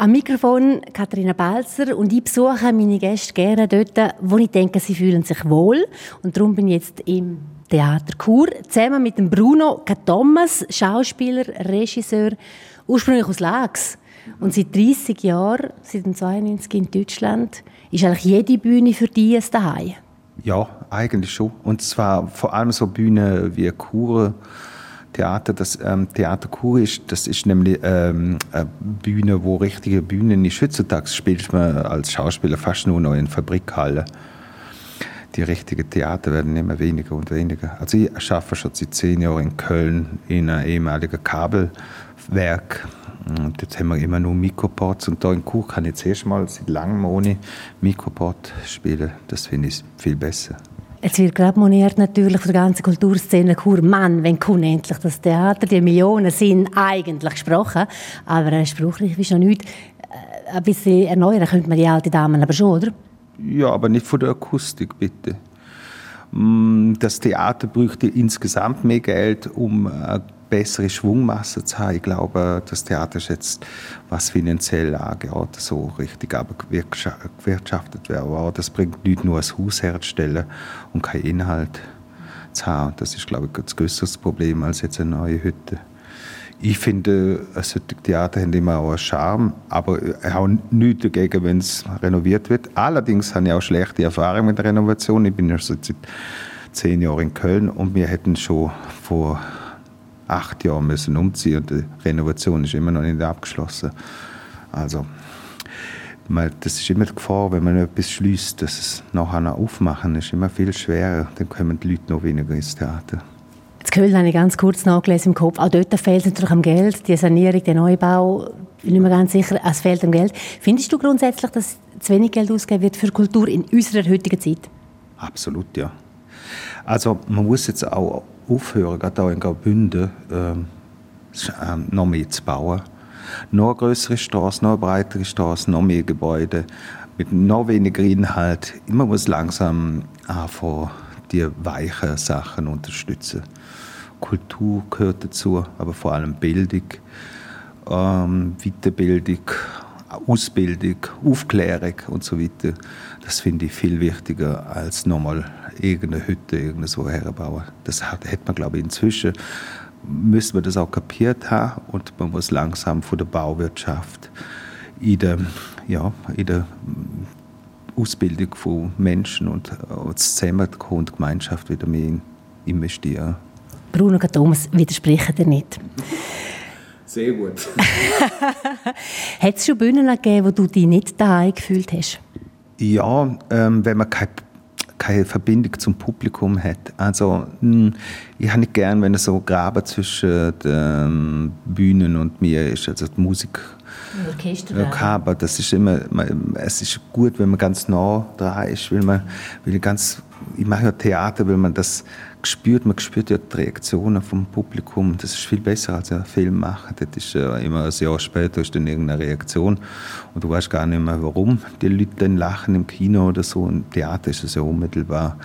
Am Mikrofon Katharina Balzer und ich besuche meine Gäste gerne dort, wo ich denke, sie fühlen sich wohl. Und darum bin ich jetzt im Theater Chur zusammen mit dem Bruno Thomas, Schauspieler, Regisseur, ursprünglich aus Lax. Und seit 30 Jahren, seit 92 in Deutschland, ist eigentlich jede Bühne für dich ein Daheim. Ja, eigentlich schon. Und zwar vor allem so Bühnen wie Chur, Theater, das ähm, Theater Kur ist, das ist nämlich ähm, eine Bühne, wo richtige Bühnen ist. Heutzutage spielt man als Schauspieler fast nur noch in Fabrikhallen. Die richtigen Theater werden immer weniger und weniger. Also ich arbeite schon seit zehn Jahren in Köln in einem ehemaligen Kabelwerk. Und jetzt haben wir immer nur Mikroports und da in Kur kann ich jetzt erstmal seit langem ohne Mikroport spielen. Das finde ich viel besser. Es wird gerade moniert natürlich von der ganzen Kulturszene Chur, Mann, wenn kommt endlich das Theater, die Millionen sind eigentlich gesprochen, aber äh, spruchlich ist noch nichts. Äh, ein bisschen erneuern könnte man die alte Damen aber schon, oder? Ja, aber nicht von der Akustik, bitte. Mm, das Theater bräuchte insgesamt mehr Geld, um äh, bessere Schwungmasse zu haben. Ich glaube, das Theater ist jetzt, was finanziell angeht, so richtig aber gewirtschaftet werden. Aber das bringt nicht nur ein Haus herzustellen und keinen Inhalt zu haben. Das ist, glaube ich, ein größeres Problem als jetzt eine neue Hütte. Ich finde, ein solches Theater hat immer auch einen Charme, aber auch nichts dagegen, wenn es renoviert wird. Allerdings habe ich auch schlechte Erfahrungen mit der Renovation. Ich bin ja seit zehn Jahren in Köln und wir hätten schon vor acht Jahren müssen umziehen und die Renovation ist immer noch nicht abgeschlossen. Also das ist immer die Gefahr, wenn man etwas schließt, dass es nachher noch aufmachen ist immer viel schwerer. Dann kommen die Leute noch weniger ins Theater. Das Köln habe ich ganz kurz nachgelesen im Kopf. Auch dort fehlt es natürlich am Geld. Die Sanierung, der Neubau, ich bin nicht mehr ganz sicher, es fehlt am Geld. Findest du grundsätzlich, dass zu wenig Geld ausgegeben wird für Kultur in unserer heutigen Zeit? Absolut, ja. Also man muss jetzt auch aufhören, gerade auch in Graubünden, ähm, ähm, noch mehr zu bauen. Noch größere Straßen, noch breitere Straßen, noch mehr Gebäude mit noch weniger Inhalt. Immer muss langsam anfangen, die weichen Sachen unterstützen. Kultur gehört dazu, aber vor allem Bildung, ähm, Weiterbildung, Ausbildung, Aufklärung und so weiter. Das finde ich viel wichtiger als nochmal irgendeine Hütte irgendwo herbauen. Das hat, hat man, glaube ich, inzwischen müssen wir das auch kapiert haben und man muss langsam von der Bauwirtschaft in der, ja, in der Ausbildung von Menschen und das Zusammenkommen und Gemeinschaft wieder mehr investieren. Bruno Thomas widersprechen dir nicht. Sehr gut. Hat es schon Bühnen gegeben, wo du dich nicht daheim gefühlt hast? Ja, ähm, wenn man keine, keine Verbindung zum Publikum hat. Also hm, ich habe nicht gern, wenn es so Graben zwischen den Bühnen und mir ist, also die Musik. Orchester. aber das ist immer, es ist gut, wenn man ganz nah dran ist, weil man, weil ganz, ich mache ja Theater, weil man das gespürt, man spürt ja die Reaktionen vom Publikum. Das ist viel besser als ein Film machen. Das ist ja immer ein Jahr später ist dann irgendeine Reaktion und du weißt gar nicht mehr, warum die Leute dann lachen im Kino oder so. Im Theater ist es ja unmittelbar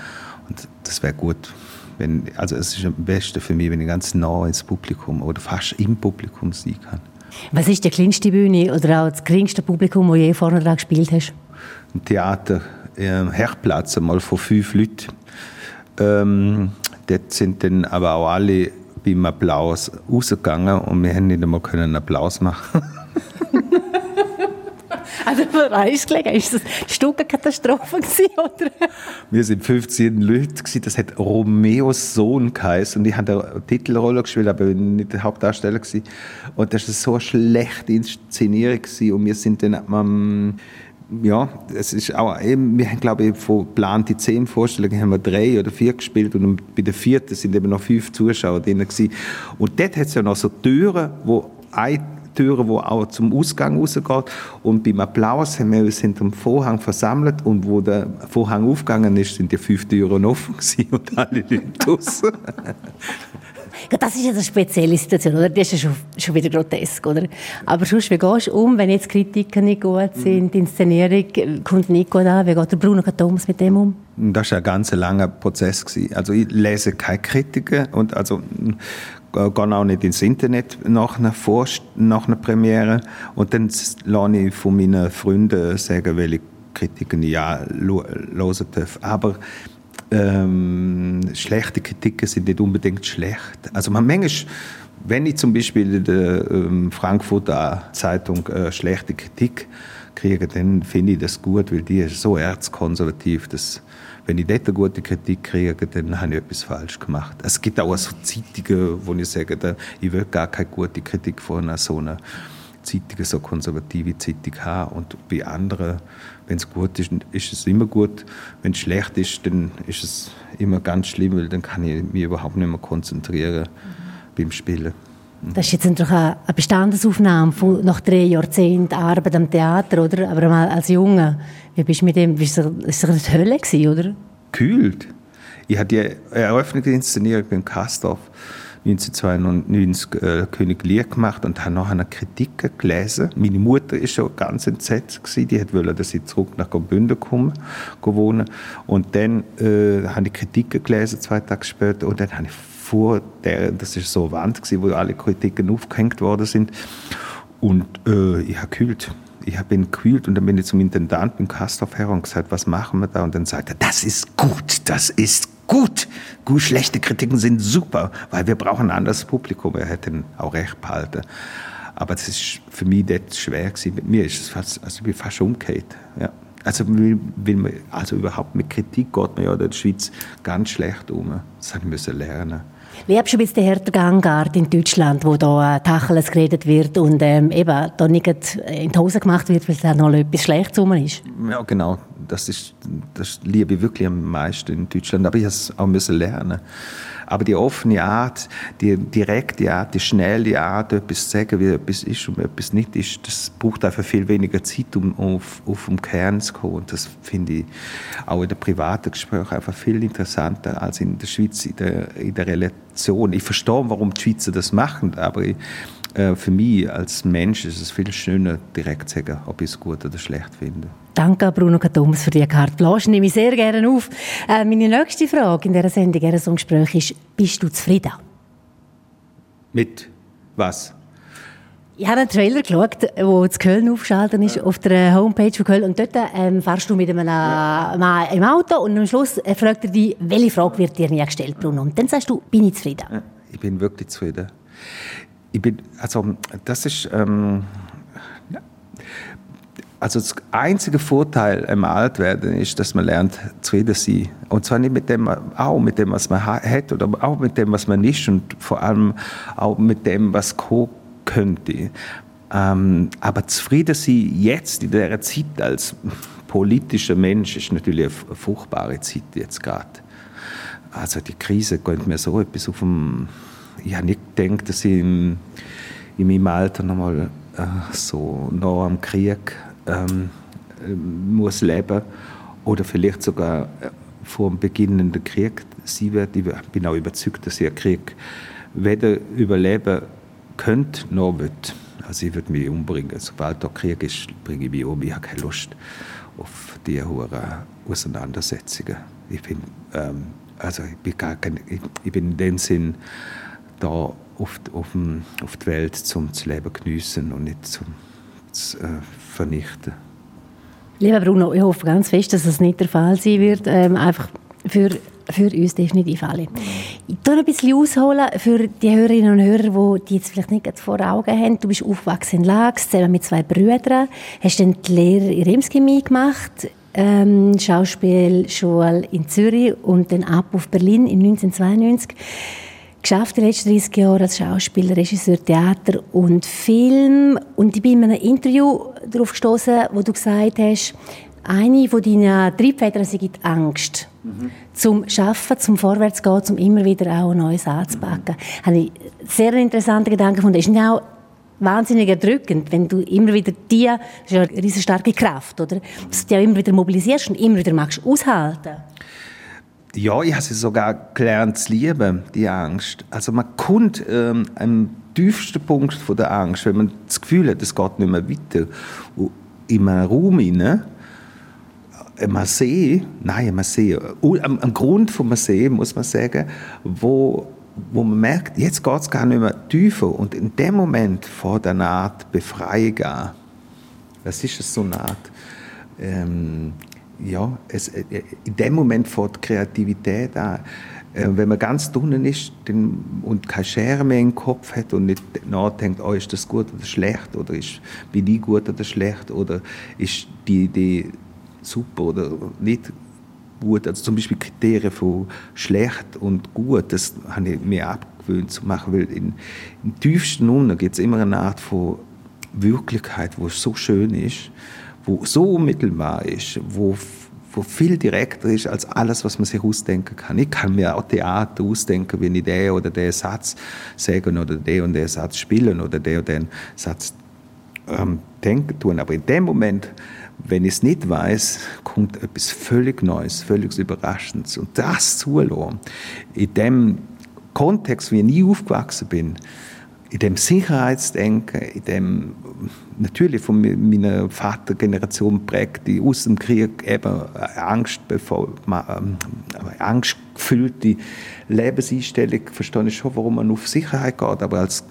und das wäre gut. Wenn, also es ist am besten für mich, wenn ich ganz nah ins Publikum oder fast im Publikum sein kann. Was ist die kleinste Bühne oder auch das geringste Publikum, das du je vorne dran gespielt hast? Im Theater, im Herdplatz, einmal von fünf Leuten. Ähm, dort sind dann aber auch alle beim Applaus rausgegangen und wir haben nicht einmal einen Applaus machen Also für gelegen, ist das eine Katastrophe oder? Wir sind 15 Leute das hat Romeos Sohn geheißen und ich habe eine Titelrolle gespielt, aber nicht der Hauptdarsteller gewesen. Und das war so eine schlechte Inszenierung und wir sind dann am ja, es ist auch eben, wir haben glaube ich von geplante zehn Vorstellungen haben wir drei oder vier gespielt und bei der vierten sind eben noch fünf Zuschauer drin gewesen. Und dort hat es ja noch so Türen, wo eine Türe, wo auch zum Ausgang rausgeht. Und beim Applaus haben wir uns hinter dem Vorhang versammelt und wo der Vorhang aufgegangen ist, sind die fünf Türen offen gewesen und alle Leute draußen. Das ist jetzt eine spezielle Situation, oder? Das ist ja schon, schon wieder grotesk, oder? Aber sonst, wie gehst du um, wenn jetzt Kritiken nicht gut sind, die Inszenierung kommt nicht gut an? Wie geht der Bruno Thomas mit dem um? Das war ein ganz langer Prozess. Also ich lese keine Kritiken und also gehe auch nicht ins Internet nach einer, Vor nach einer Premiere und dann lasse ich von meinen Freunden sagen, welche Kritiken ich ja hören darf. Aber ähm, schlechte Kritiken sind nicht unbedingt schlecht. Also man manchmal, wenn ich zum Beispiel in der ähm, Frankfurter Zeitung äh, schlechte Kritik kriege, dann finde ich das gut, weil die ist so erzkonservativ, dass wenn ich dort eine gute Kritik kriege, dann habe ich etwas falsch gemacht. Es gibt auch so Zeitungen, wo ich sage, ich will gar keine gute Kritik von so einer Zeitung, so konservative Zeitung haben. Und bei anderen, wenn es gut ist, ist es immer gut. Wenn es schlecht ist, dann ist es immer ganz schlimm, weil dann kann ich mich überhaupt nicht mehr konzentrieren mhm. beim Spielen. Das ist jetzt natürlich eine Bestandesaufnahme von nach drei Jahrzehnten Arbeit am Theater, oder? Aber mal als Junge, wie bist du mit dem, ist es die Hölle gewesen, oder? Kühlt. Ich hatte die Eröffnungsinszenierung beim Kastorf 1992 äh, König Lear gemacht und habe nachher eine Kritik gelesen. Meine Mutter ist schon ganz entsetzt gewesen. Die wollte, dass ich zurück nach Graubünden komme, wohnen. Und dann äh, habe ich Kritiken gelesen, zwei Tage später, und dann habe ich vor der, das ist so eine Wand gewesen, wo alle Kritiken aufgehängt worden sind. Und äh, ich habe gekühlt. Ich bin gekühlt und dann bin ich zum Intendant beim Kastorf her und gesagt, was machen wir da? Und dann sagt er, das ist gut, das ist gut. Gut, schlechte Kritiken sind super, weil wir brauchen ein anderes Publikum. Er hätte auch recht behalten. Aber das ist für mich dort schwer gewesen. Mit mir ist es fast, also ich bin fast umgekehrt. Ja. Also, will man, also überhaupt mit Kritik geht man ja in der Schweiz ganz schlecht um. Das habe ich lernen wie hast du jetzt den Herr Gangard in Deutschland, wo da äh, Tacheles geredet wird und ähm, eben da nicht in die Hose gemacht wird, weil da noch etwas Schlechtes rum ist? Ja, genau. Das, ist, das liebe ich wirklich am meisten in Deutschland. Aber ich es auch müssen lernen aber die offene Art, die direkte Art, die schnelle Art, etwas zu sagen, wie etwas ist und etwas nicht ist, das braucht einfach viel weniger Zeit, um auf, auf den Kern zu kommen. Und das finde ich auch in den privaten Gesprächen einfach viel interessanter als in der Schweiz, in der, in der Relation. Ich verstehe, warum die Schweizer das machen, aber ich, äh, für mich als Mensch ist es viel schöner, direkt zu sagen, ob ich es gut oder schlecht finde. Danke, Bruno Thomas, für die Karte Blanche. Nehme ich sehr gerne auf. Äh, meine nächste Frage in dieser Sendung, in diesem Gespräch ist, bist du zufrieden? Mit was? Ich habe einen Trailer geschaut, der zu Köln aufgeschaltet ist, ja. auf der Homepage von Köln. Und dort ähm, fährst du mit einem ja. Mann im Auto und am Schluss äh, fragt er dich, welche Frage wird dir nie gestellt, Bruno? Und dann sagst du, bin ich zufrieden? Ja, ich bin wirklich zufrieden. Ich bin, also, das ist... Ähm also das einzige Vorteil am Altwerden ist, dass man lernt, zufrieden zu sein. Und zwar nicht mit dem, auch mit dem, was man hat, oder auch mit dem, was man ist und vor allem auch mit dem, was kommen könnte. Ähm, aber zufrieden sein jetzt in dieser Zeit als politischer Mensch ist natürlich eine furchtbare Zeit jetzt gerade. Also die Krise könnte mir so etwas auf dem... Ich habe nicht gedacht, dass ich in, in meinem Alter noch mal äh, so noch am Krieg ähm, muss leben oder vielleicht sogar äh, vor dem beginnenden Krieg sie wird. Ich bin auch überzeugt, dass einen Krieg weder überleben könnte noch wird. Also ich würde mich umbringen. Sobald da Krieg ist, bringe ich mich um. Ich habe keine Lust auf diese hohen Auseinandersetzungen. Ich bin, ähm, also ich bin, gar kein, ich, ich bin in dem Sinn da auf, auf, auf die Welt, um das Leben zu geniessen und nicht zum zu äh, vernichten. Lieber Bruno, ich hoffe ganz fest, dass das nicht der Fall sein wird. Ähm, einfach für, für uns definitiv alle. Ich tue ein bisschen ausholen für die Hörerinnen und Hörer, die, die jetzt vielleicht nicht vor Augen haben. Du bist aufgewachsen in Lax, zusammen mit zwei Brüdern. Hast dann die Lehre in Remschemie gemacht, ähm, Schauspielschule in Zürich und dann ab auf Berlin in 1992 geschafft die letzten 30 Jahre als Schauspieler, Regisseur, Theater und Film. Und ich bin in einem Interview darauf gestoßen, wo du gesagt hast, eine von deinen Triebfedern sei die Angst. Mhm. Zum Schaffen, zum Vorwärtsgehen, zum immer wieder auch ein Neues anzupacken. Mhm. Habe ich sehr interessante Gedanken gefunden. Ist auch wahnsinnig erdrückend, wenn du immer wieder die, das ist ja eine riesige starke Kraft, oder? Dass du dich auch immer wieder mobilisierst und immer wieder magst aushalten. Ja, ich habe sie sogar gelernt zu lieben, die Angst. Also man kommt ähm, am tiefsten Punkt von der Angst, wenn man das Gefühl hat, es geht nicht mehr weiter. Und in einem Raum hinein, man See, nein, man See, am, am Grund von einem See, muss man sagen, wo wo man merkt, jetzt geht es gar nicht mehr tiefer. Und in dem Moment vor der Art Befreiung an, das ist so eine Art, ähm, ja, es, äh, in dem Moment die Kreativität an. Äh, wenn man ganz drinnen ist und keine Schere mehr im Kopf hat und nicht nachdenkt, oh, ist das gut oder schlecht oder ist, bin ich gut oder schlecht oder ist die Idee super oder nicht gut. Also zum Beispiel Kriterien von schlecht und gut, das habe ich mir abgewöhnt zu machen, weil in, im tiefsten unten gibt es immer eine Art von Wirklichkeit, wo so schön ist, wo so unmittelbar ist, wo wo viel direkter ist als alles, was man sich ausdenken kann. Ich kann mir auch Theater ausdenken, wenn ich den oder den Satz sagen oder den und den Satz spielen oder den oder den Satz ähm, denken tun. Aber in dem Moment, wenn ich es nicht weiß, kommt etwas völlig Neues, völlig Überraschendes. Und das zulassen, in dem Kontext, wie ich nie aufgewachsen bin, in dem Sicherheitsdenken, in dem natürlich von meiner Vatergeneration prägt, die aus dem Krieg eben Angst, ähm, angstgefüllte Lebenseinstellung, verstehe ich schon, warum man auf Sicherheit geht, aber als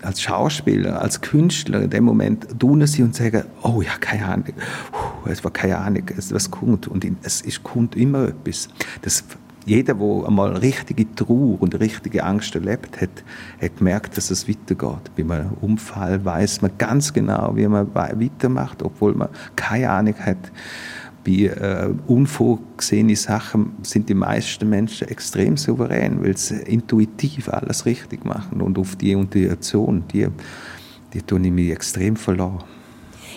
als Schauspieler, als Künstler in dem Moment tun sie und sagen, oh ja, keine Ahnung, es war keine Ahnung, was kommt und es ist, kommt immer etwas. Das jeder, der einmal richtige Trauer und richtige Angst erlebt hat, hat gemerkt, dass es weitergeht. Bei einem Unfall weiß man ganz genau, wie man weitermacht, obwohl man keine Ahnung hat. Bei äh, unvorgesehenen Sachen sind die meisten Menschen extrem souverän, weil sie intuitiv alles richtig machen. Und auf die Intuition, die, die tue ich mich extrem verloren.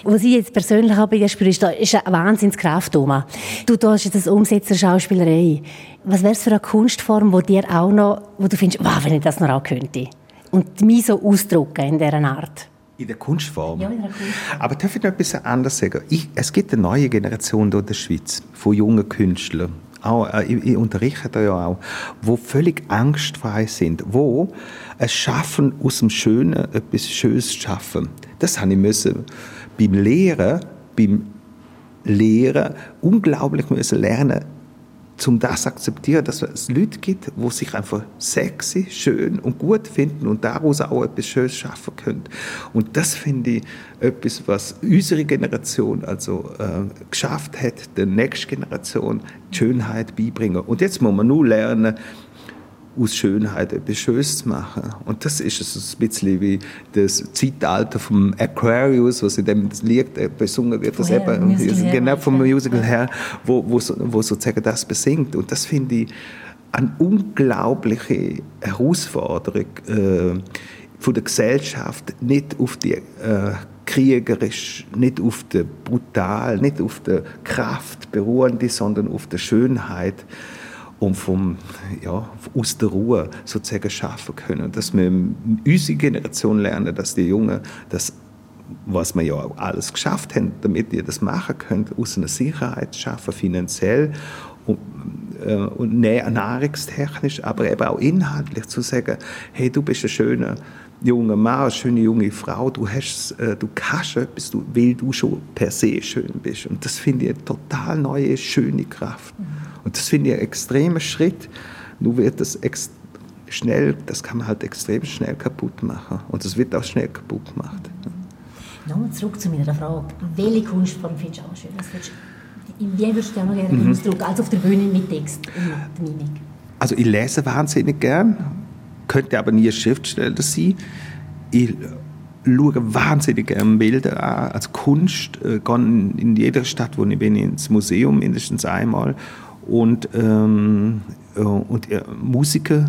Was ich jetzt persönlich auch bei dir spüre, ist, da ist eine Wahnsinnskraft, Thomas. Du tust jetzt das Umsetzen Schauspielerei. Was wäre es für eine Kunstform, wo dir auch noch, wo du findest, wow, wenn ich das noch auch könnte? Und mich so ausdrücken in dieser Art? In der Kunstform? Ja, in der Kunstform. Aber darf ich noch ein bisschen anders sagen? Ich, es gibt eine neue Generation in der Schweiz von jungen Künstlern. Auch, äh, ich, ich unterrichte da ja auch, wo völlig angstfrei sind, wo es schaffen, aus dem Schönen etwas Schönes schaffen. Das habe ich müssen beim Lehren, beim Lehren unglaublich müssen lernen, um das zu akzeptieren, dass es Leute gibt, die sich einfach sexy, schön und gut finden und daraus auch etwas Schönes schaffen können. Und das finde ich etwas, was unsere Generation also äh, geschafft hat, der nächsten Generation die Schönheit beibringen. Und jetzt muss man nur lernen, aus Schönheit etwas Schönes zu machen. Und das ist es ein bisschen wie das Zeitalter vom Aquarius, was in dem Lied besungen wird, das eben, Musical genau vom Musical her, wo, wo, wo sozusagen das besingt. Und das finde ich eine unglaubliche Herausforderung äh, von der Gesellschaft, nicht auf die äh, kriegerisch, nicht auf der brutal, nicht auf der Kraft beruhende, sondern auf der Schönheit und vom, ja, aus der Ruhe sozusagen schaffen können. Dass wir unsere Generation lernen, dass die Jungen das was wir ja alles geschafft haben, damit ihr das machen könnt, aus einer Sicherheit schaffen, finanziell und, äh, und nahrungstechnisch, aber eben auch inhaltlich zu sagen, hey, du bist ein schöner junger Mann, eine schöne junge Frau, du, hast, äh, du kannst etwas, weil du schon per se schön bist. Und das finde ich eine total neue, schöne Kraft. Mhm. Und das finde ich einen extremen Schritt. Nur wird das schnell, das kann man halt extrem schnell kaputt machen. Und das wird auch schnell kaputt gemacht. Nochmal zurück zu meiner Frage. Welche Kunstform findest du auch schön? wie würdest du gerne mhm. ausdrücken, als auf der Bühne mit Text und Mimik? Also ich lese wahnsinnig gern, könnte aber nie ein Schriftsteller sein. Ich schaue wahnsinnig gerne Bilder an, als Kunst. Ich äh, gehe in jeder Stadt, wo ich bin, ins Museum mindestens einmal und, ähm, äh, und äh, Musiker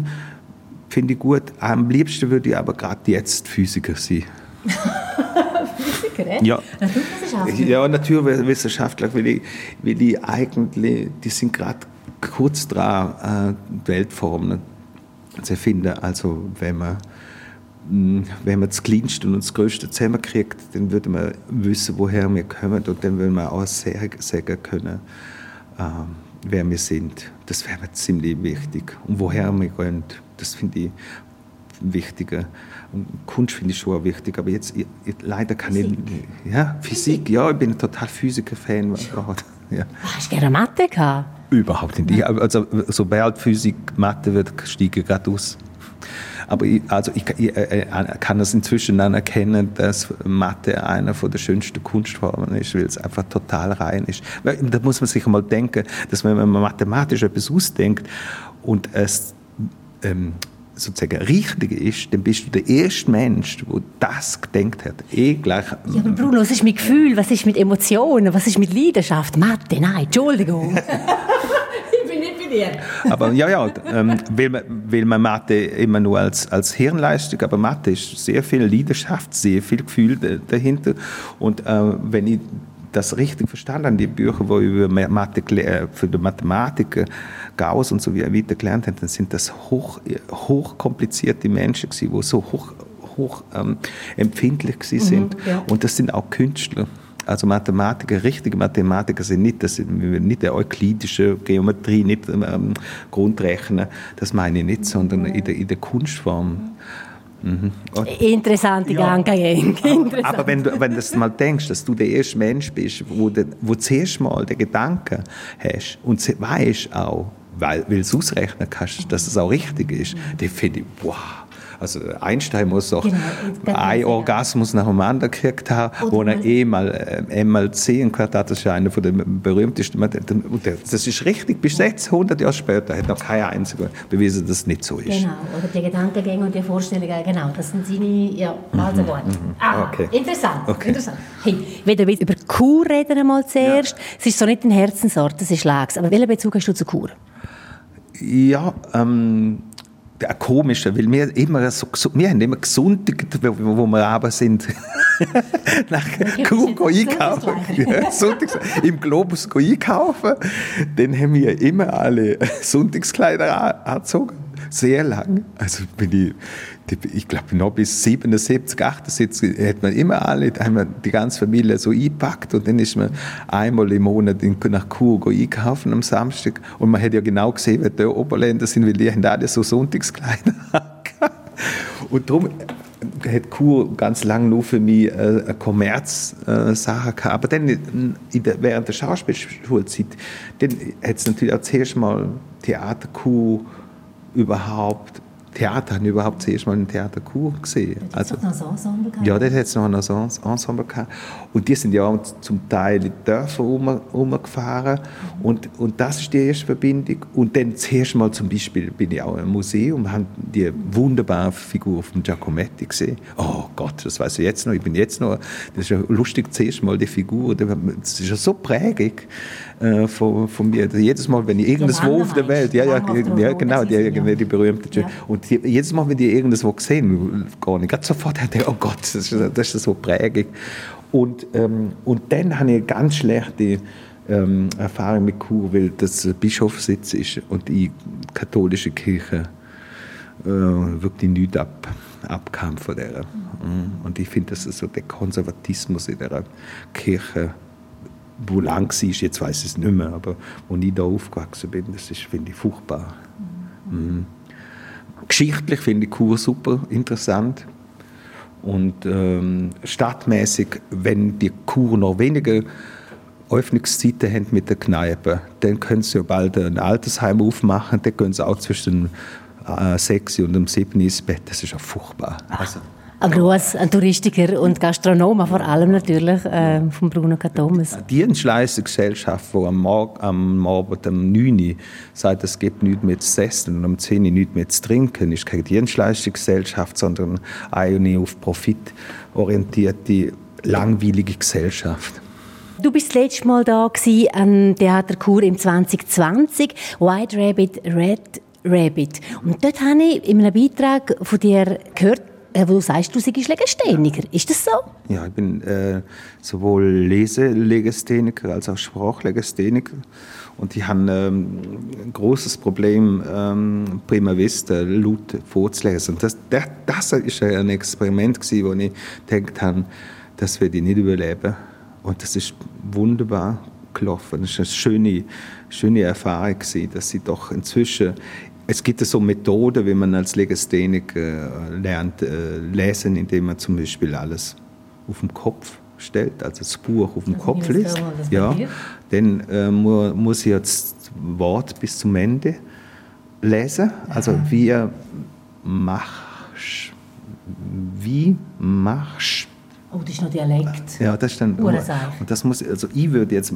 finde ich gut. Am liebsten würde ich aber gerade jetzt Physiker sein. Physiker, eh? Ja. Naturwissenschaftler? Ja, Naturwissenschaftler, weil ich, weil ich eigentlich, die sind gerade kurz dran, äh, Weltformen zu erfinden. Also wenn man hm, wenn man das Kleinste und das Größte zusammenkriegt, dann würde man wissen, woher wir kommen und dann würde man auch sagen können, ähm, wer wir sind. Das wäre mir ziemlich wichtig. Und woher wir gehen, das finde ich wichtiger. Und Kunst finde ich schon wichtig, aber jetzt ich, leider kann Physik. ich ja Physik, ja, ich bin ein total Physiker-Fan. Ja. Hast du gerne Mathe gehabt? Überhaupt nicht. Ich, also, sobald Physik, Mathe wird, steige ich gerade aus. Aber ich, also ich, ich äh, äh, kann das inzwischen anerkennen, dass Mathe einer von der schönsten Kunstformen ist, weil es einfach total rein ist. Weil, da muss man sich einmal denken, dass wenn man mathematisch etwas ausdenkt und es ähm, sozusagen richtig ist, dann bist du der erste Mensch, der das gedenkt hat. Eh gleich. Ja, aber Bruno, was ist mit Gefühl? Was ist mit Emotionen? Was ist mit Leidenschaft? Mathe? Nein, Entschuldigung. dir. aber ja, ja, ähm, will, man, will man Mathe immer nur als, als Hirnleistung, aber Mathe ist sehr viel Leidenschaft, sehr viel Gefühl dahinter. Und äh, wenn ich das richtig verstanden habe, die Bücher, wo über Mathe, äh, für die Mathematiker Gauss und so weiter gelernt haben, dann sind das hoch, hoch komplizierte Menschen gewesen, die so hoch, hoch ähm, empfindlich gewesen mhm, sind. Mhm, ja. Und das sind auch Künstler. Also Mathematiker, richtige Mathematiker sind nicht, das sind nicht der euklidische Geometrie, nicht ähm, Grundrechnen, das meine ich nicht, sondern in der, in der Kunstform. Mhm. Interessante ja. Gedankengänge. Aber, aber, wenn du wenn das mal denkst, dass du der erste Mensch bist, wo, de, wo zuerst mal den Gedanken hast und weißt auch, weil, weil du ausrechnen kannst, dass es auch richtig ist, mhm. dann finde ich, wow, also Einstein muss doch genau, ein Orgasmus nach dem anderen gekriegt haben, wo er eh mal, äh, einmal 10 Quadrat, das ist einer von den berühmtesten, das ist richtig, bis jetzt, 100 Jahre später, hat noch kein einziger bewiesen, dass es nicht so ist. Genau, oder die Gedankengänge und die Vorstellungen, genau, das sind seine, ja, also mhm, gut. Ah, okay. interessant, okay. interessant. Hey, wenn wir über Kur reden einmal zuerst, ja. es ist so nicht ein Herzensort, das ist Lags, aber welchen Bezug hast du zu Kur? Ja, ähm, ein komischer, weil wir immer so, wir haben immer gesündigt, wo, wir aber sind. Nach Kuh einkaufen. Ja, Sonntags, Im Globus einkaufen. Dann haben wir immer alle Sonntagskleider angezogen. Sehr lang. Also bin ich ich glaube, noch bis 77, 78 hat man immer alle, wir die ganze Familie so eingepackt und dann ist man einmal im Monat nach Chur einkaufen am Samstag und man hat ja genau gesehen, wer die Oberländer sind, weil die haben alle so Sonntagskleider Und darum hat Chur ganz lange nur für mich äh, eine Kommerzsache gehabt. Aber dann der, während der Schauspielschulzeit, dann hat es natürlich auch zuerst mal Theater Chur überhaupt Theater, haben überhaupt zuerst mal einen Theaterkur gesehen. Das also, noch ein Ensemble gehabt? Ja, das hat noch ein Ensemble gehabt. Und die sind ja auch zum Teil in die Dörfer rumgefahren. Mhm. Und, und das ist die erste Verbindung. Und dann zuerst mal zum Beispiel bin ich auch im Museum und habe die wunderbare Figur von Giacometti gesehen. Oh Gott, das weiß ich jetzt noch. Ich bin jetzt noch, das ist ja lustig, zuerst mal die Figur. Das ist ja so prägig äh, von, von mir. Jedes Mal, wenn ich irgendwo auf der Welt, ja, ja, ja, genau, die, die, die berühmte. Ja. Und die, jedes Mal, wenn ich irgendwo gesehen gar nicht, ganz sofort hatte ich, oh Gott, das ist, das ist so prägig. Und, ähm, und dann habe ich eine ganz schlechte ähm, Erfahrung mit Kur, weil das Bischofssitz ist und die katholische Kirche äh, wirklich nichts ab, abkam von der. Mhm. Und ich finde, das ist so der Konservatismus in der Kirche wo lang war, jetzt weiß ich es nicht mehr, aber wo ich da aufgewachsen bin, das ist, finde ich, furchtbar. Mhm. Mhm. Geschichtlich finde ich Kur super interessant. Und ähm, stadtmäßig, wenn die Kur noch weniger Öffnungszeiten haben mit der Kneipe, dann können sie ja bald ein Altersheim aufmachen, dann können sie auch zwischen äh, 6 und um 7 ins Bett. Das ist ja furchtbar. Also, ein Gruß an Touristiker und Gastronomen, vor allem natürlich äh, von Bruno K. Thomas. Die Dienstleistergesellschaft, die am, Morgen, am Abend um 9 Uhr sagt, es gibt nichts mehr zu essen und um 10 Uhr nichts mehr zu trinken, ist keine Dienstleistergesellschaft, sondern eine auf Profit orientierte, langweilige Gesellschaft. Du bist das letzte Mal da gewesen, am Theater Chur im 2020. White Rabbit, Red Rabbit. Und dort habe ich in einem Beitrag von dir gehört, wo du sagst, du seist Legastheniker. Ist das so? Ja, ich bin äh, sowohl Leselegastheniker als auch Sprachlegastheniker. Und ich habe ähm, ein großes Problem, ähm, prima vista laut vorzulesen. Das, das, das ist ein Experiment, gewesen, wo ich gedacht habe, das werde ich nicht überleben. Und das ist wunderbar gelaufen. Das war eine schöne, schöne Erfahrung, gewesen, dass ich doch inzwischen es gibt so Methoden, wie man als Legastheniker äh, lernt, äh, lesen, indem man zum Beispiel alles auf dem Kopf stellt, also das Buch auf dem also Kopf liest, ja, dann äh, muss ich jetzt das Wort bis zum Ende lesen. Also Aha. wie machst, wie machst Oh, das ist noch Dialekt. Ja, das ist dann. Und das muss, also ich würde jetzt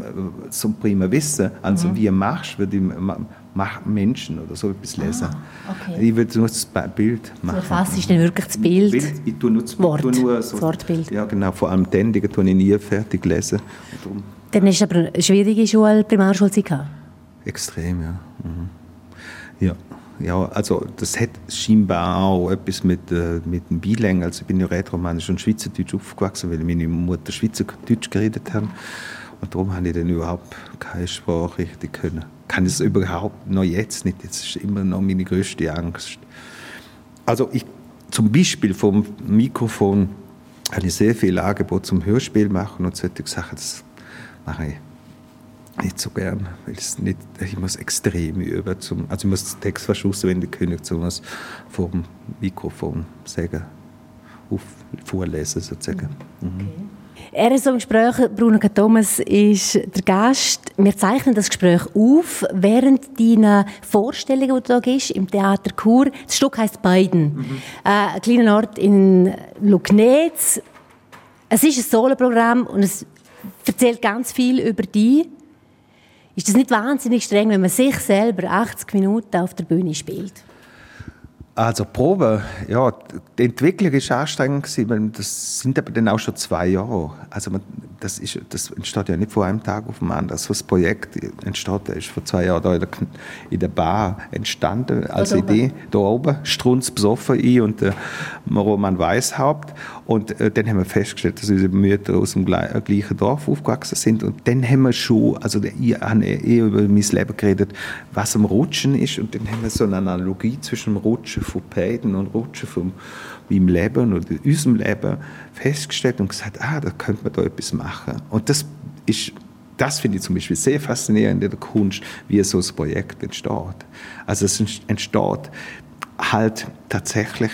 zum äh, prima wissen, also mhm. wie machst, würde ich Menschen oder so etwas lesen. Ah, okay. Ich würde nur das Bild machen. So was ist denn wirklich das Bild? Bild ich tue nur das Wort. Tue nur so, das Wortbild. Ja, genau. Vor allem den, die tue ich nie fertig lesen. Dann hast du aber eine schwierige Schule, Primarschulzeit gehabt? Extrem, ja. Mhm. Ja ja, also das hat scheinbar auch etwas mit, äh, mit dem Beilängen. Also ich bin ja rätoromanisch und Schweizerdeutsch aufgewachsen, weil meine Mutter Schweizerdeutsch geredet hat. Und darum habe ich dann überhaupt keine Sprache richtig können. Kann ich es überhaupt noch jetzt nicht. Jetzt ist immer noch meine größte Angst. Also ich, zum Beispiel vom Mikrofon habe ich sehr viel Angebot zum Hörspiel machen und solche Sachen. Das mache ich nicht so gern, weil es nicht, ich muss extrem üben, zum, also ich muss den Text fast auswendig können, um es vor dem Mikrofon sagen, auf, vorlesen sozusagen. Mhm. Er ist so im Gespräch, Bruno K. Thomas ist der Gast. Wir zeichnen das Gespräch auf während deiner Vorstellung, die du da gehst, im Theater Chur. Das Stück heißt Beiden. Mhm. Äh, ein kleiner Ort in Lugnetz. Es ist ein Soloprogramm und es erzählt ganz viel über dich. Ist das nicht wahnsinnig streng, wenn man sich selber 80 Minuten auf der Bühne spielt? Also Probe, ja, die Entwicklung ist anstrengend gewesen, das sind aber dann auch schon zwei Jahre. Also man, das, ist, das entsteht ja nicht von einem Tag auf den anderen. So ein Projekt entsteht, ist vor zwei Jahren da in der, in der Bar entstanden als Idee. Da oben, Strunz besoffen, ich und der Roman Weishaupt. Und äh, dann haben wir festgestellt, dass unsere Mütter aus dem äh, gleichen Dorf aufgewachsen sind. Und dann haben wir schon, also ich habe eh über mein Leben geredet, was am Rutschen ist. Und dann haben wir so eine Analogie zwischen dem Rutschen von Päden und Rutschen von meinem Leben oder unserem Leben festgestellt und gesagt, ah, da könnte man da etwas machen. Und das ist das finde ich zum Beispiel sehr faszinierend in der Kunst, wie so ein Projekt entsteht. Also es entsteht halt tatsächlich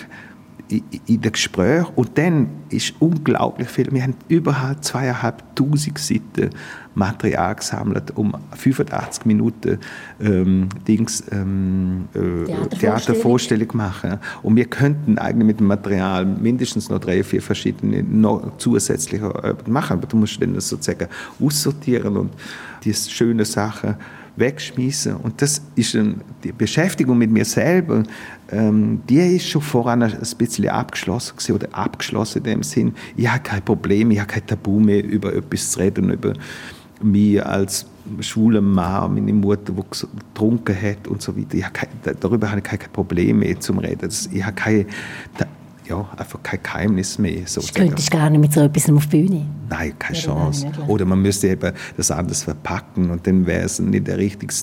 in den Gesprächen. Und dann ist unglaublich viel. Wir haben überall zweieinhalbtausend Seiten Material gesammelt, um 85 Minuten ähm, Dings, ähm, äh, Theatervorstellung zu machen. Und wir könnten eigentlich mit dem Material mindestens noch drei, vier verschiedene noch zusätzliche äh, machen. Aber du musst dann sozusagen aussortieren und die schönen Sachen wegschmeißen. Und das ist ein, die Beschäftigung mit mir selber, ähm, die ist schon voran ein bisschen abgeschlossen gewesen, oder abgeschlossen in dem Sinn. Ich habe kein Problem, ich habe kein Tabu mehr über etwas zu reden, über mich als schwuler Mann, meine Mutter, die getrunken hat und so weiter. Ich habe kein, darüber habe ich kein Problem mehr zum Reden. Ich habe keine, ja, einfach kein Geheimnis mehr. Sozusagen. Könntest du gar nicht mit so etwas auf die Bühne? Nein, keine ja, Chance. Oder man müsste eben das anders verpacken und dann wäre es nicht der richtige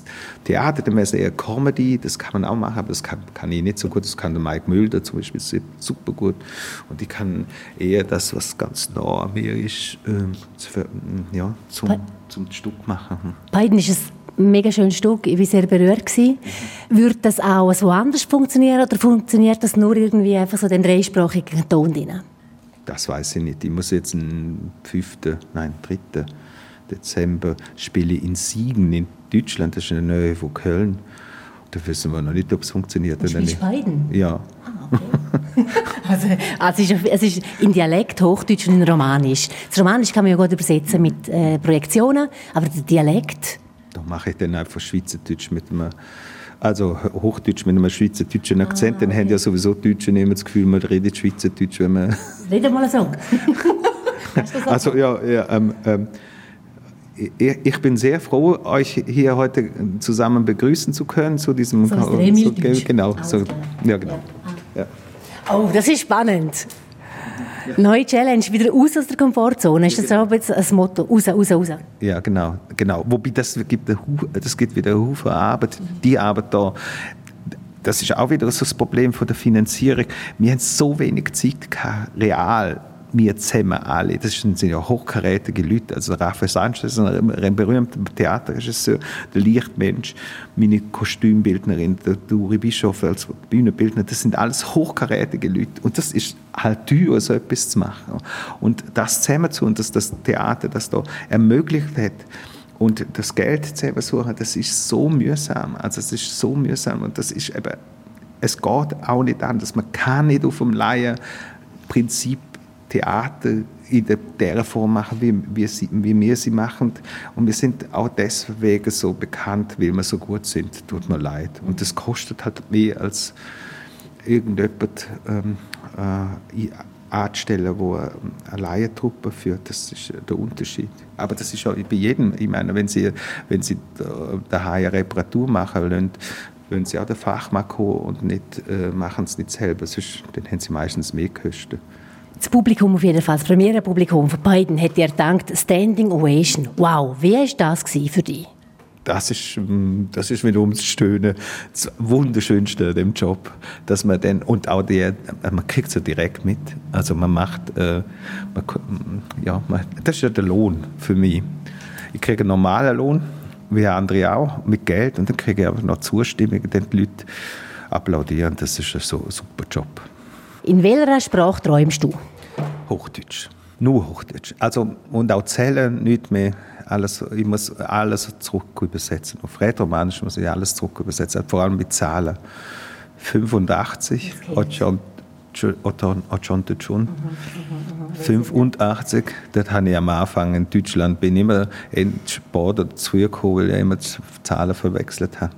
Theater, dann wäre es eher Comedy, das kann man auch machen, aber das kann, kann ich nicht so gut, das kann der Mike Mulder zum Beispiel super gut und ich kann eher das, was ganz nah an mir ist, äh, ja, zum, zum Stück machen. Beiden ist es mega schönes Stück. Ich war sehr berührt. Gewesen. Würde das auch so anders funktionieren oder funktioniert das nur irgendwie einfach so den dreisprachigen Ton drin? Das weiß ich nicht. Ich muss jetzt am 5., nein, 3. Dezember spiele in Siegen in Deutschland. Das ist in der Nähe von Köln. Da wissen wir noch nicht, ob es funktioniert oder nicht. beiden? Ja. Ah, okay. also, also es, ist, es ist in Dialekt, Hochdeutsch und in Romanisch. Das Romanisch kann man ja gut übersetzen mit äh, Projektionen, aber der Dialekt mache ich dann einfach Schweizerdeutsch mit einem, also Hochdeutsch mit einem schweizerdeutschen ah, Akzent. Ah, okay. Dann haben ja sowieso Deutsche immer das Gefühl, man redet Schweizerdeutsch, wenn man... Rede mal so. also ja, ja ähm, ähm, ich bin sehr froh, euch hier heute zusammen begrüßen zu können zu diesem so so, genau, so, ja genau. Ja. Ja. Oh, das ist spannend. Neue Challenge, wieder raus aus der Komfortzone. Ist das so jetzt ein Motto? Raus, raus, raus. Ja, genau. genau. Wobei, das gibt, das gibt wieder eine Haufen Arbeit. Die Arbeit da, das ist auch wieder so das Problem von der Finanzierung. Wir haben so wenig Zeit gehabt, real wir zusammen alle, das sind ja hochkarätige Leute, also Raphael Sanchez, ein berühmter Theaterregisseur, der Lichtmensch, meine Kostümbildnerin, der Duri Bischof als Bühnenbildner, das sind alles hochkarätige Leute und das ist halt teuer, so etwas zu machen. Und das zusammen zu und dass das Theater das da ermöglicht hat, und das Geld zu suchen, das ist so mühsam. Also es ist so mühsam und das ist eben, es geht auch nicht anders. Man kann nicht auf dem Laienprinzip Theater in der Form machen, wie, wie, sie, wie, wir sie machen. Und wir sind auch deswegen so bekannt, weil wir so gut sind. Tut mir leid. Und das kostet halt mehr als irgendjemand ähm, äh, anzustellen, wo eine Laientruppe führt. Das ist der Unterschied. Aber das ist auch bei jedem. Ich meine, wenn Sie, wenn Sie daheim eine Reparatur machen wollen, wollen Sie auch den Fachmann kommen und nicht, äh, machen es nicht selber. Sonst dann haben Sie meistens mehr Kosten. Das Publikum auf jeden Fall, das Premierenpublikum von beiden, hat dir gedankt, Standing Ovation. Wow, wie war das für dich? Das ist, mm, das ist wiederum das Schöne, das Wunderschönste an dem Job, dass man dann, und auch der, man kriegt es ja direkt mit. Also man macht, äh, man, ja, man, das ist ja der Lohn für mich. Ich kriege einen normalen Lohn, wie andere auch, mit Geld, und dann kriege ich einfach noch Zustimmung, dann die Leute applaudieren, das ist so ein super Job. In welcher Sprache träumst du? Hochdeutsch. Nur Hochdeutsch. Also, und auch zählen nicht mehr. Alles, ich muss alles zurück übersetzen. Auf Rätoromanisch muss ich alles zurück übersetzen, vor allem mit Zahlen. 85, Ochon Ochonte Chun. 85, das habe ich am Anfang in Deutschland, bin immer in Sport dazugekommen, weil ich immer Zahlen verwechselt habe.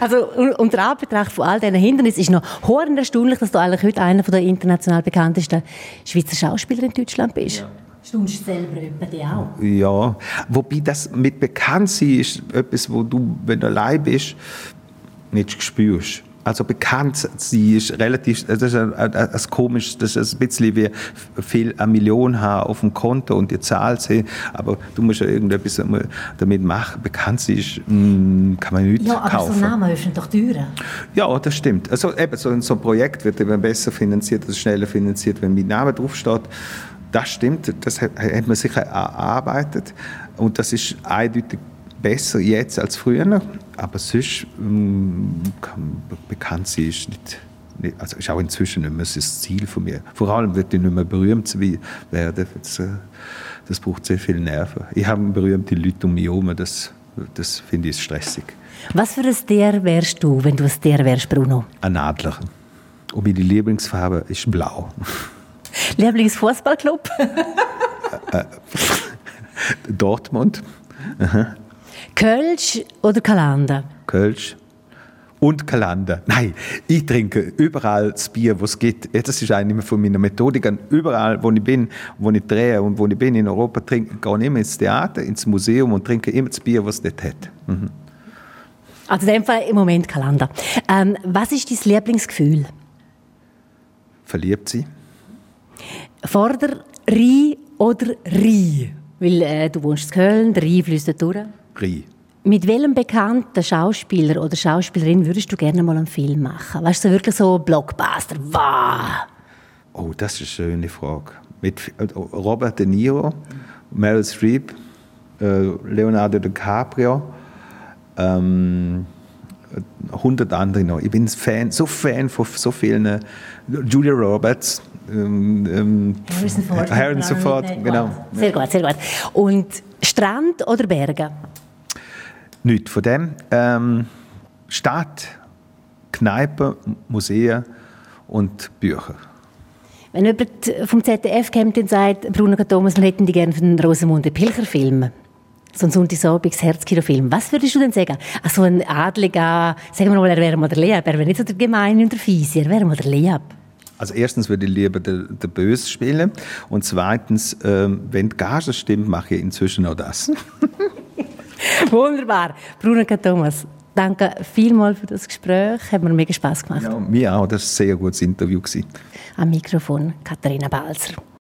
Also unter Anbetracht von all diesen Hindernissen ist noch horrend erstaunlich, dass du eigentlich heute einer der international bekanntesten Schweizer Schauspieler in Deutschland bist. Ja. Stunst selber die auch? Ja, wobei das mit Bekanntsein ist etwas, wo du, wenn du allein bist, nicht spürst also bekannt sie ist relativ, das ist ein, ein, ein komisch, das ist ein bisschen wie viel eine Million haben auf dem Konto und die Zahl sehen, aber du musst ja irgendetwas damit machen. Bekannt sie ist, mm, kann man nicht ja, kaufen. Ja, aber so Namen öffnen doch Türen. Ja, das stimmt. Also eben, so, so ein Projekt wird eben besser finanziert, also schneller finanziert, wenn mein Name draufsteht. Das stimmt, das hat, hat man sicher erarbeitet und das ist eindeutig besser jetzt als früher, aber sonst ähm, bekannt sie ist nicht, nicht, also ist auch inzwischen nicht mehr das Ziel von mir. Vor allem wird ich nicht mehr berühmt werden. Das, äh, das braucht sehr viel Nerven. Ich habe berühmte Leute um mich herum, das, das finde ich stressig. Was für ein Tier wärst du, wenn du ein Tier wärst, Bruno? Ein Adler. Und meine Lieblingsfarbe ist blau. Lieblingsfußballclub? Äh, äh, Dortmund. Aha. Kölsch oder Kalander? Kölsch und Kalander. Nein, ich trinke überall das Bier, wo es geht. Das ist eine von meinen Methodiken. Überall, wo ich bin, wo ich drehe und wo ich bin in Europa, trinke, gehe ich immer ins Theater, ins Museum und trinke immer das Bier, was es dort hat. Mhm. Also in dem Fall im Moment Kalander. Ähm, was ist dein Lieblingsgefühl? Verliebt sie? Vorder, Rhein oder Rhein? Weil äh, du wohnst in Köln, der Rhein fließt durch. Rhein. Mit welchem bekannten Schauspieler oder Schauspielerin würdest du gerne mal einen Film machen? Weißt du, wirklich so Blockbuster? Wow! Oh, das ist eine schöne Frage. Mit äh, Robert De Niro, Meryl Streep, äh, Leonardo DiCaprio, ähm, 100 andere noch. Ich bin Fan, so Fan von so vielen. Äh, Julia Roberts. Ähm, ähm, Harrison Ford. Harrison Ford, genau. Sehr gut, sehr gut. Und Strand oder Berge? Nichts von dem. Ähm, Stadt, Kneipen, Museen und Bücher. Wenn jemand vom ZDF kommt und sagt, Bruno Thomas, wir hätten die gerne für den Rosamunde Pilcher Film, so ein Sonntagsabigs Herzkinofilm, was würdest du denn sagen? Also ein Adliger, sagen wir mal, er wäre mal der Leab, er wäre nicht so der Gemeine und der Fiese, er wäre mal der Leab. Also erstens würde ich lieber den, den Böse spielen und zweitens, ähm, wenn die Gage stimmt, mache ich inzwischen auch das. Wunderbar. Bruno Thomas, danke vielmals für das Gespräch. Hat mir mega Spass gemacht. Ja, mir auch. Das war ein sehr gutes Interview. Am Mikrofon Katharina Balzer.